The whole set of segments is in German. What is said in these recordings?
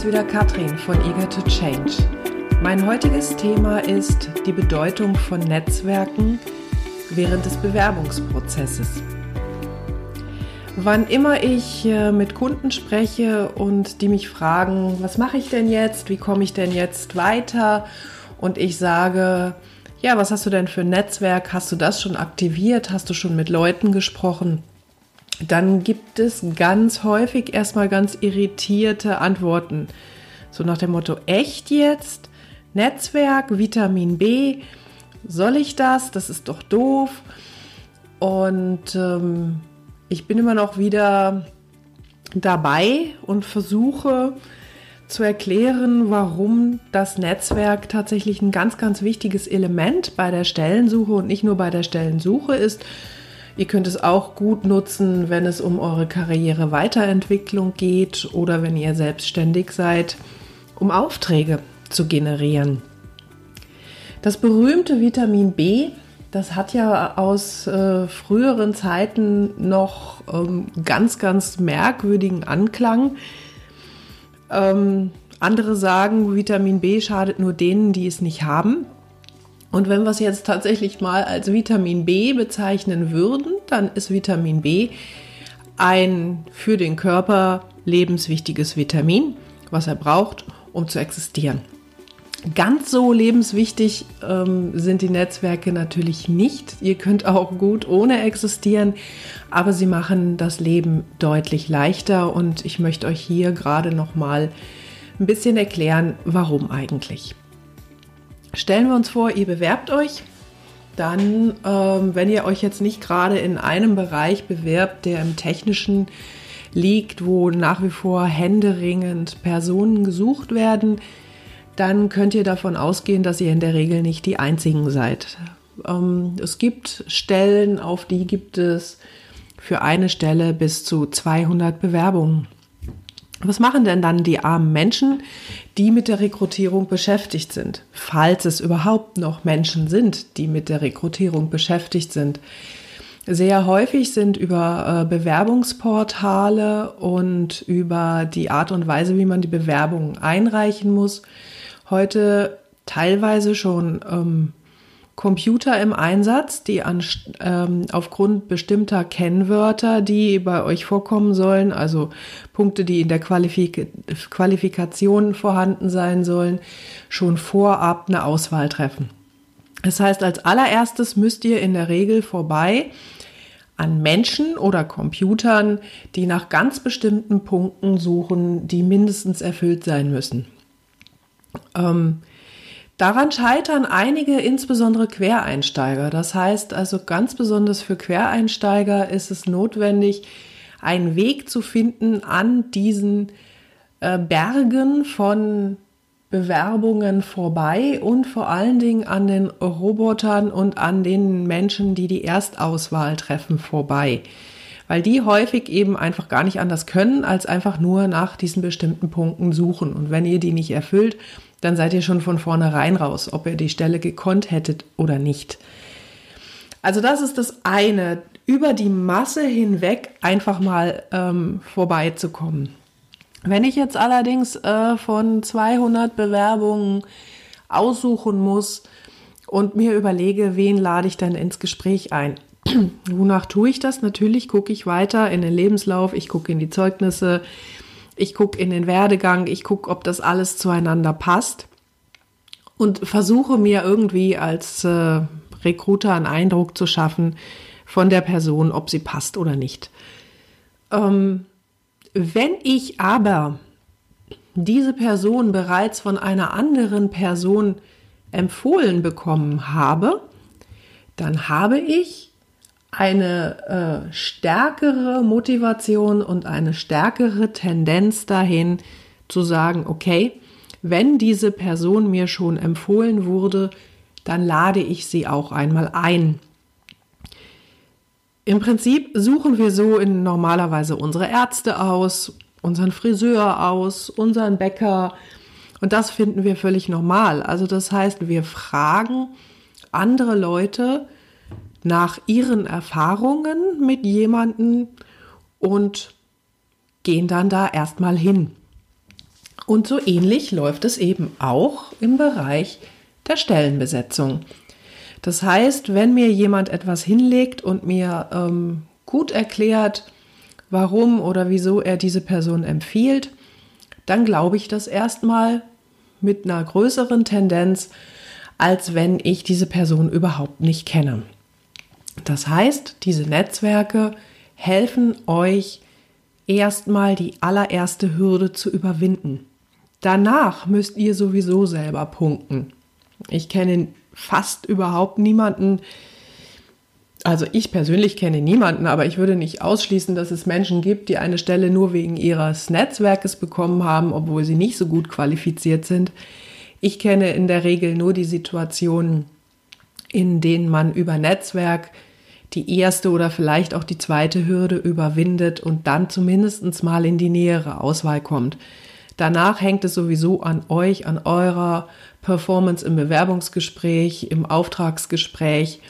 ist wieder Katrin von Eager to Change. Mein heutiges Thema ist die Bedeutung von Netzwerken während des Bewerbungsprozesses. Wann immer ich äh, mit Kunden spreche und die mich fragen, was mache ich denn jetzt, wie komme ich denn jetzt weiter? und ich sage, ja, was hast du denn für ein Netzwerk, hast du das schon aktiviert, hast du schon mit Leuten gesprochen, dann gibt es ganz häufig erstmal ganz irritierte Antworten. So nach dem Motto, echt jetzt? Netzwerk, Vitamin B, soll ich das? Das ist doch doof. Und ähm, ich bin immer noch wieder dabei und versuche zu erklären, warum das Netzwerk tatsächlich ein ganz, ganz wichtiges Element bei der Stellensuche und nicht nur bei der Stellensuche ist, Ihr könnt es auch gut nutzen, wenn es um eure Karriere Weiterentwicklung geht oder wenn ihr selbstständig seid, um Aufträge zu generieren. Das berühmte Vitamin B, das hat ja aus äh, früheren Zeiten noch ähm, ganz, ganz merkwürdigen Anklang. Ähm, andere sagen, Vitamin B schadet nur denen, die es nicht haben. Und wenn wir es jetzt tatsächlich mal als Vitamin B bezeichnen würden, dann ist Vitamin B ein für den Körper lebenswichtiges Vitamin, was er braucht, um zu existieren. Ganz so lebenswichtig ähm, sind die Netzwerke natürlich nicht. Ihr könnt auch gut ohne existieren, aber sie machen das Leben deutlich leichter und ich möchte euch hier gerade noch mal ein bisschen erklären, warum eigentlich. Stellen wir uns vor, ihr bewerbt euch, dann, ähm, wenn ihr euch jetzt nicht gerade in einem Bereich bewerbt, der im technischen liegt, wo nach wie vor händeringend Personen gesucht werden, dann könnt ihr davon ausgehen, dass ihr in der Regel nicht die Einzigen seid. Ähm, es gibt Stellen, auf die gibt es für eine Stelle bis zu 200 Bewerbungen. Was machen denn dann die armen Menschen, die mit der Rekrutierung beschäftigt sind? Falls es überhaupt noch Menschen sind, die mit der Rekrutierung beschäftigt sind. Sehr häufig sind über äh, Bewerbungsportale und über die Art und Weise, wie man die Bewerbungen einreichen muss, heute teilweise schon ähm, Computer im Einsatz, die an, ähm, aufgrund bestimmter Kennwörter, die bei euch vorkommen sollen, also Punkte, die in der Qualifik Qualifikation vorhanden sein sollen, schon vorab eine Auswahl treffen. Das heißt, als allererstes müsst ihr in der Regel vorbei an Menschen oder Computern, die nach ganz bestimmten Punkten suchen, die mindestens erfüllt sein müssen. Ähm, Daran scheitern einige, insbesondere Quereinsteiger. Das heißt also ganz besonders für Quereinsteiger ist es notwendig, einen Weg zu finden an diesen äh, Bergen von Bewerbungen vorbei und vor allen Dingen an den Robotern und an den Menschen, die die Erstauswahl treffen, vorbei. Weil die häufig eben einfach gar nicht anders können, als einfach nur nach diesen bestimmten Punkten suchen. Und wenn ihr die nicht erfüllt, dann seid ihr schon von vornherein raus, ob ihr die Stelle gekonnt hättet oder nicht. Also das ist das eine, über die Masse hinweg einfach mal ähm, vorbeizukommen. Wenn ich jetzt allerdings äh, von 200 Bewerbungen aussuchen muss und mir überlege, wen lade ich dann ins Gespräch ein, wonach tue ich das? Natürlich gucke ich weiter in den Lebenslauf, ich gucke in die Zeugnisse, ich gucke in den Werdegang, ich gucke, ob das alles zueinander passt und versuche mir irgendwie als äh, Recruiter einen Eindruck zu schaffen von der Person, ob sie passt oder nicht. Ähm, wenn ich aber diese Person bereits von einer anderen Person empfohlen bekommen habe, dann habe ich eine äh, stärkere Motivation und eine stärkere Tendenz dahin zu sagen, okay, wenn diese Person mir schon empfohlen wurde, dann lade ich sie auch einmal ein. Im Prinzip suchen wir so in normalerweise unsere Ärzte aus, unseren Friseur aus, unseren Bäcker und das finden wir völlig normal. Also das heißt, wir fragen andere Leute, nach ihren Erfahrungen mit jemandem und gehen dann da erstmal hin. Und so ähnlich läuft es eben auch im Bereich der Stellenbesetzung. Das heißt, wenn mir jemand etwas hinlegt und mir ähm, gut erklärt, warum oder wieso er diese Person empfiehlt, dann glaube ich das erstmal mit einer größeren Tendenz, als wenn ich diese Person überhaupt nicht kenne. Das heißt, diese Netzwerke helfen euch erstmal die allererste Hürde zu überwinden. Danach müsst ihr sowieso selber punkten. Ich kenne fast überhaupt niemanden, also ich persönlich kenne niemanden, aber ich würde nicht ausschließen, dass es Menschen gibt, die eine Stelle nur wegen ihres Netzwerkes bekommen haben, obwohl sie nicht so gut qualifiziert sind. Ich kenne in der Regel nur die Situationen, in denen man über Netzwerk die erste oder vielleicht auch die zweite Hürde überwindet und dann zumindest mal in die nähere Auswahl kommt. Danach hängt es sowieso an euch, an eurer Performance im Bewerbungsgespräch, im Auftragsgespräch,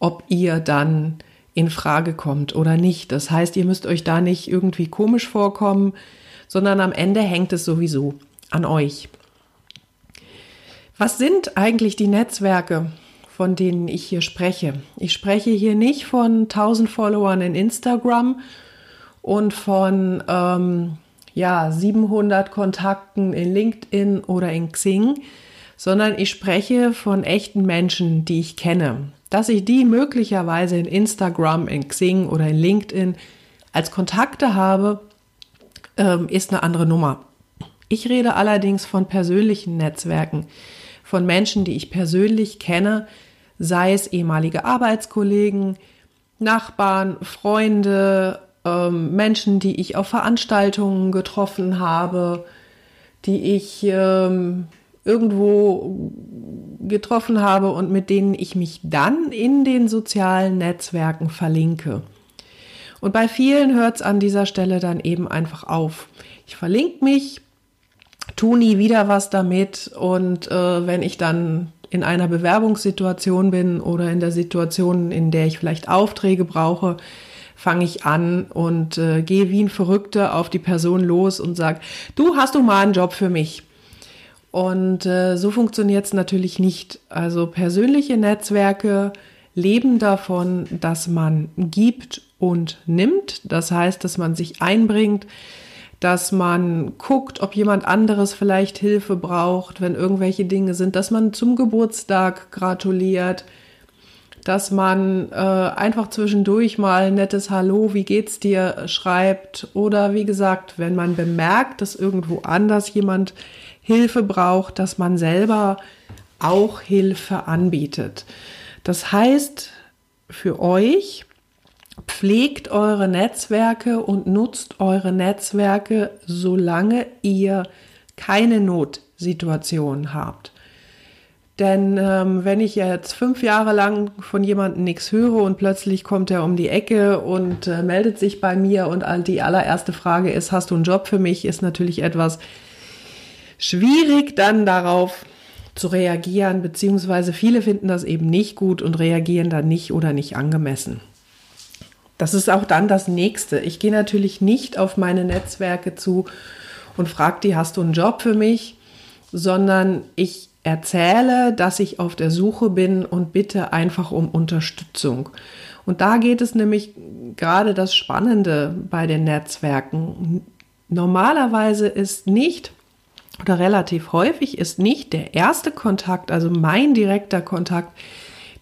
ob ihr dann in Frage kommt oder nicht. Das heißt, ihr müsst euch da nicht irgendwie komisch vorkommen, sondern am Ende hängt es sowieso an euch. Was sind eigentlich die Netzwerke, von denen ich hier spreche? Ich spreche hier nicht von 1000 Followern in Instagram und von ähm, ja, 700 Kontakten in LinkedIn oder in Xing, sondern ich spreche von echten Menschen, die ich kenne. Dass ich die möglicherweise in Instagram, in Xing oder in LinkedIn als Kontakte habe, ähm, ist eine andere Nummer. Ich rede allerdings von persönlichen Netzwerken, von Menschen, die ich persönlich kenne, sei es ehemalige Arbeitskollegen, Nachbarn, Freunde, ähm, Menschen, die ich auf Veranstaltungen getroffen habe, die ich ähm, irgendwo getroffen habe und mit denen ich mich dann in den sozialen Netzwerken verlinke. Und bei vielen hört es an dieser Stelle dann eben einfach auf. Ich verlinke mich, tu nie wieder was damit und äh, wenn ich dann in einer Bewerbungssituation bin oder in der Situation, in der ich vielleicht Aufträge brauche, fange ich an und äh, gehe wie ein Verrückter auf die Person los und sage, du hast du mal einen Job für mich. Und äh, so funktioniert es natürlich nicht. Also persönliche Netzwerke leben davon, dass man gibt und nimmt. Das heißt, dass man sich einbringt, dass man guckt, ob jemand anderes vielleicht Hilfe braucht, wenn irgendwelche Dinge sind, dass man zum Geburtstag gratuliert, dass man äh, einfach zwischendurch mal ein nettes Hallo, wie geht's dir schreibt oder wie gesagt, wenn man bemerkt, dass irgendwo anders jemand Hilfe braucht, dass man selber auch Hilfe anbietet. Das heißt, für euch pflegt eure Netzwerke und nutzt eure Netzwerke, solange ihr keine Notsituation habt. Denn ähm, wenn ich jetzt fünf Jahre lang von jemandem nichts höre und plötzlich kommt er um die Ecke und äh, meldet sich bei mir und die allererste Frage ist, hast du einen Job für mich, ist natürlich etwas schwierig dann darauf zu reagieren, beziehungsweise viele finden das eben nicht gut und reagieren dann nicht oder nicht angemessen. Das ist auch dann das nächste. Ich gehe natürlich nicht auf meine Netzwerke zu und frage die, hast du einen Job für mich, sondern ich erzähle, dass ich auf der Suche bin und bitte einfach um Unterstützung. Und da geht es nämlich gerade das Spannende bei den Netzwerken. Normalerweise ist nicht oder relativ häufig ist nicht der erste Kontakt, also mein direkter Kontakt,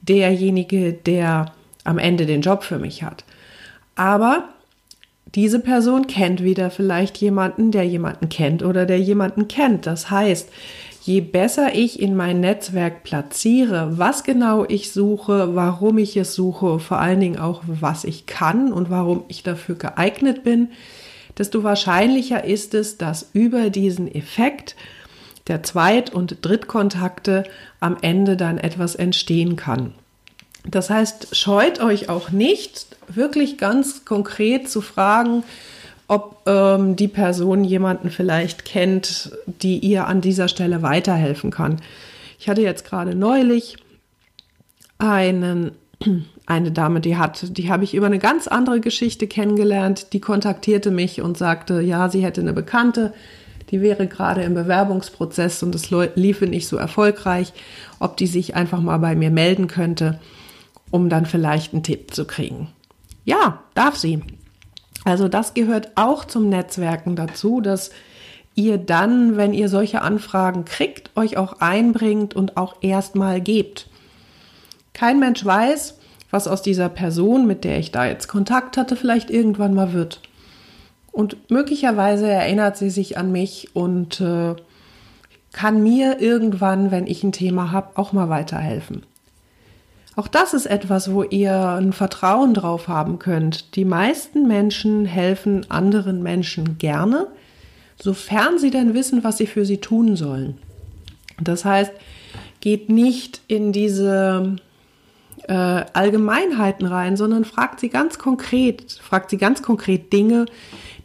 derjenige, der am Ende den Job für mich hat. Aber diese Person kennt wieder vielleicht jemanden, der jemanden kennt oder der jemanden kennt. Das heißt, je besser ich in mein Netzwerk platziere, was genau ich suche, warum ich es suche, vor allen Dingen auch, was ich kann und warum ich dafür geeignet bin, desto wahrscheinlicher ist es, dass über diesen Effekt der Zweit- und Drittkontakte am Ende dann etwas entstehen kann. Das heißt, scheut euch auch nicht, wirklich ganz konkret zu fragen, ob ähm, die Person jemanden vielleicht kennt, die ihr an dieser Stelle weiterhelfen kann. Ich hatte jetzt gerade neulich einen, eine Dame, die hat, die habe ich über eine ganz andere Geschichte kennengelernt. Die kontaktierte mich und sagte, ja, sie hätte eine Bekannte, die wäre gerade im Bewerbungsprozess und es liefe nicht so erfolgreich, ob die sich einfach mal bei mir melden könnte, um dann vielleicht einen Tipp zu kriegen. Ja, darf sie. Also das gehört auch zum Netzwerken dazu, dass ihr dann, wenn ihr solche Anfragen kriegt, euch auch einbringt und auch erstmal gebt. Kein Mensch weiß, was aus dieser Person, mit der ich da jetzt Kontakt hatte, vielleicht irgendwann mal wird. Und möglicherweise erinnert sie sich an mich und äh, kann mir irgendwann, wenn ich ein Thema habe, auch mal weiterhelfen. Auch das ist etwas, wo ihr ein Vertrauen drauf haben könnt. Die meisten Menschen helfen anderen Menschen gerne, sofern sie denn wissen, was sie für sie tun sollen. Das heißt, geht nicht in diese äh, Allgemeinheiten rein, sondern fragt sie ganz konkret, fragt sie ganz konkret Dinge,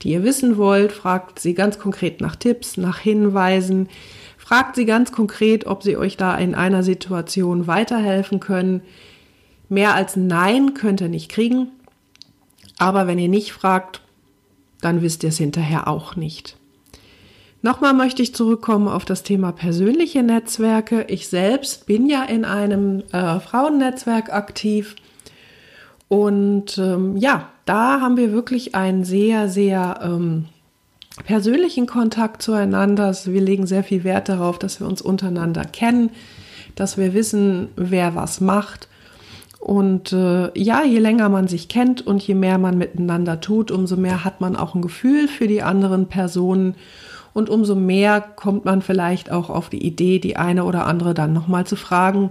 die ihr wissen wollt, fragt sie ganz konkret nach Tipps, nach Hinweisen, fragt sie ganz konkret, ob sie euch da in einer Situation weiterhelfen können. Mehr als Nein könnt ihr nicht kriegen, aber wenn ihr nicht fragt, dann wisst ihr es hinterher auch nicht. Nochmal möchte ich zurückkommen auf das Thema persönliche Netzwerke. Ich selbst bin ja in einem äh, Frauennetzwerk aktiv. Und ähm, ja, da haben wir wirklich einen sehr, sehr ähm, persönlichen Kontakt zueinander. Also wir legen sehr viel Wert darauf, dass wir uns untereinander kennen, dass wir wissen, wer was macht. Und äh, ja, je länger man sich kennt und je mehr man miteinander tut, umso mehr hat man auch ein Gefühl für die anderen Personen und umso mehr kommt man vielleicht auch auf die Idee, die eine oder andere dann nochmal zu fragen,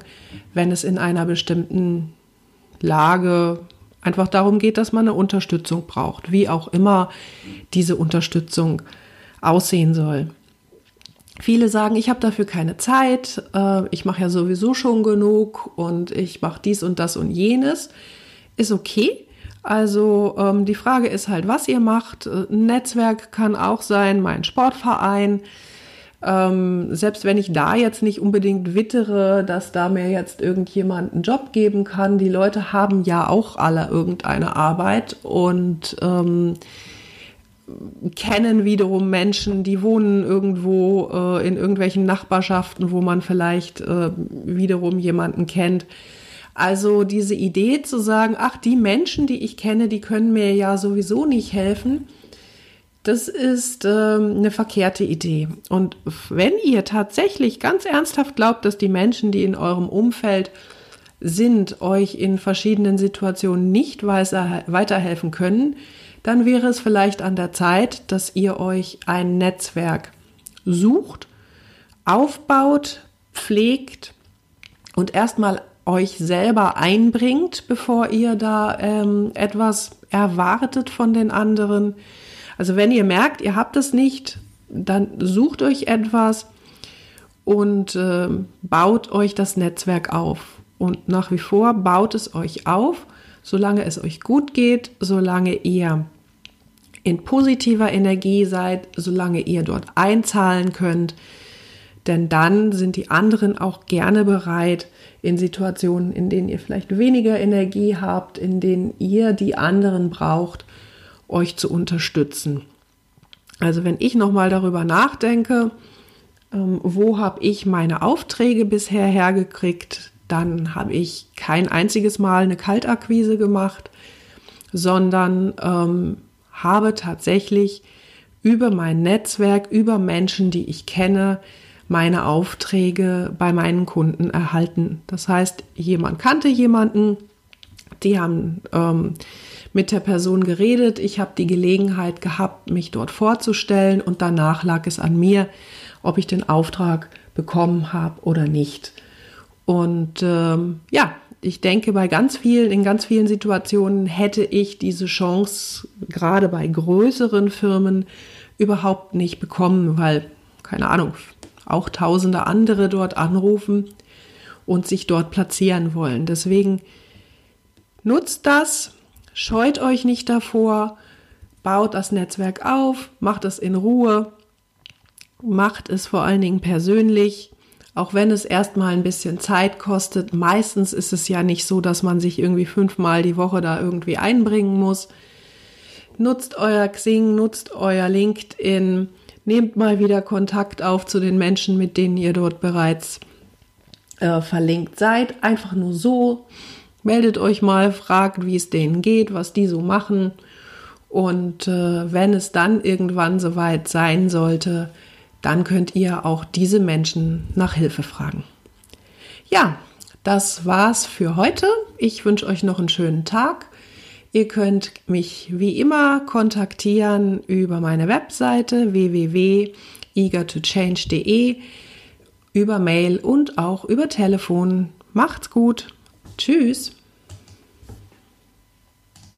wenn es in einer bestimmten Lage einfach darum geht, dass man eine Unterstützung braucht, wie auch immer diese Unterstützung aussehen soll. Viele sagen, ich habe dafür keine Zeit, äh, ich mache ja sowieso schon genug und ich mache dies und das und jenes. Ist okay. Also ähm, die Frage ist halt, was ihr macht. Ein äh, Netzwerk kann auch sein, mein Sportverein. Ähm, selbst wenn ich da jetzt nicht unbedingt wittere, dass da mir jetzt irgendjemand einen Job geben kann, die Leute haben ja auch alle irgendeine Arbeit und ähm, kennen wiederum Menschen, die wohnen irgendwo äh, in irgendwelchen Nachbarschaften, wo man vielleicht äh, wiederum jemanden kennt. Also diese Idee zu sagen, ach, die Menschen, die ich kenne, die können mir ja sowieso nicht helfen, das ist ähm, eine verkehrte Idee. Und wenn ihr tatsächlich ganz ernsthaft glaubt, dass die Menschen, die in eurem Umfeld sind, euch in verschiedenen Situationen nicht weiterhelfen können, dann wäre es vielleicht an der Zeit, dass ihr euch ein Netzwerk sucht, aufbaut, pflegt und erstmal euch selber einbringt, bevor ihr da ähm, etwas erwartet von den anderen. Also wenn ihr merkt, ihr habt es nicht, dann sucht euch etwas und äh, baut euch das Netzwerk auf. Und nach wie vor baut es euch auf, solange es euch gut geht, solange ihr in positiver Energie seid, solange ihr dort einzahlen könnt. Denn dann sind die anderen auch gerne bereit, in Situationen, in denen ihr vielleicht weniger Energie habt, in denen ihr die anderen braucht, euch zu unterstützen. Also wenn ich nochmal darüber nachdenke, ähm, wo habe ich meine Aufträge bisher hergekriegt, dann habe ich kein einziges Mal eine Kaltakquise gemacht, sondern ähm, habe tatsächlich über mein Netzwerk, über Menschen, die ich kenne, meine Aufträge bei meinen Kunden erhalten. Das heißt, jemand kannte jemanden, die haben ähm, mit der Person geredet, ich habe die Gelegenheit gehabt, mich dort vorzustellen und danach lag es an mir, ob ich den Auftrag bekommen habe oder nicht. Und ähm, ja, ich denke, bei ganz vielen, in ganz vielen Situationen hätte ich diese Chance, gerade bei größeren Firmen, überhaupt nicht bekommen, weil, keine Ahnung, auch tausende andere dort anrufen und sich dort platzieren wollen. Deswegen nutzt das, scheut euch nicht davor, baut das Netzwerk auf, macht es in Ruhe, macht es vor allen Dingen persönlich, auch wenn es erstmal ein bisschen Zeit kostet. Meistens ist es ja nicht so, dass man sich irgendwie fünfmal die Woche da irgendwie einbringen muss. Nutzt euer Xing, nutzt euer LinkedIn, nehmt mal wieder Kontakt auf zu den Menschen, mit denen ihr dort bereits äh, verlinkt seid. Einfach nur so. Meldet euch mal, fragt, wie es denen geht, was die so machen. Und äh, wenn es dann irgendwann soweit sein sollte, dann könnt ihr auch diese Menschen nach Hilfe fragen. Ja, das war's für heute. Ich wünsche euch noch einen schönen Tag. Ihr könnt mich wie immer kontaktieren über meine Webseite www.eagertochange.de, über Mail und auch über Telefon. Macht's gut. Tschüss.